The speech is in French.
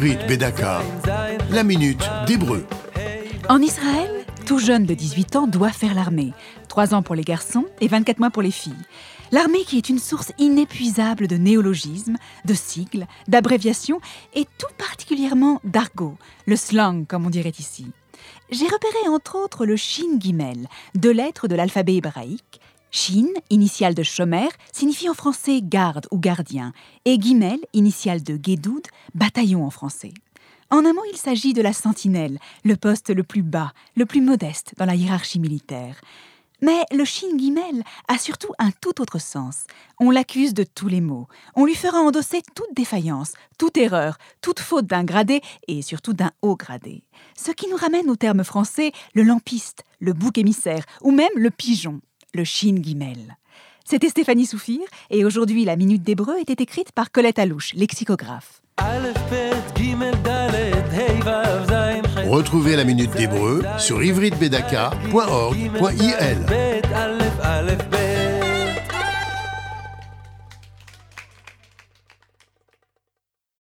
Ivrit Bedaka, la minute d'hébreu. En Israël, tout jeune de 18 ans doit faire l'armée. 3 ans pour les garçons et 24 mois pour les filles. L'armée qui est une source inépuisable de néologismes, de sigles, d'abréviations et tout particulièrement d'argot, le slang comme on dirait ici. J'ai repéré entre autres le Shin Gimel, deux lettres de l'alphabet hébraïque. Shin, initiale de Shomer, signifie en français garde ou gardien, et Gimel, initiale de Gedoud, bataillon en français. En un mot, il s'agit de la sentinelle, le poste le plus bas, le plus modeste dans la hiérarchie militaire. Mais le Shin Gimel a surtout un tout autre sens. On l'accuse de tous les maux. On lui fera endosser toute défaillance, toute erreur, toute faute d'un gradé et surtout d'un haut gradé. Ce qui nous ramène au terme français le lampiste, le bouc émissaire ou même le pigeon, le Shin Gimel. C'était Stéphanie Soufir et aujourd'hui la Minute d'Hébreu était écrite par Colette Alouche, lexicographe. Retrouvez la minute d'hébreu sur ivritbedaka.org.il.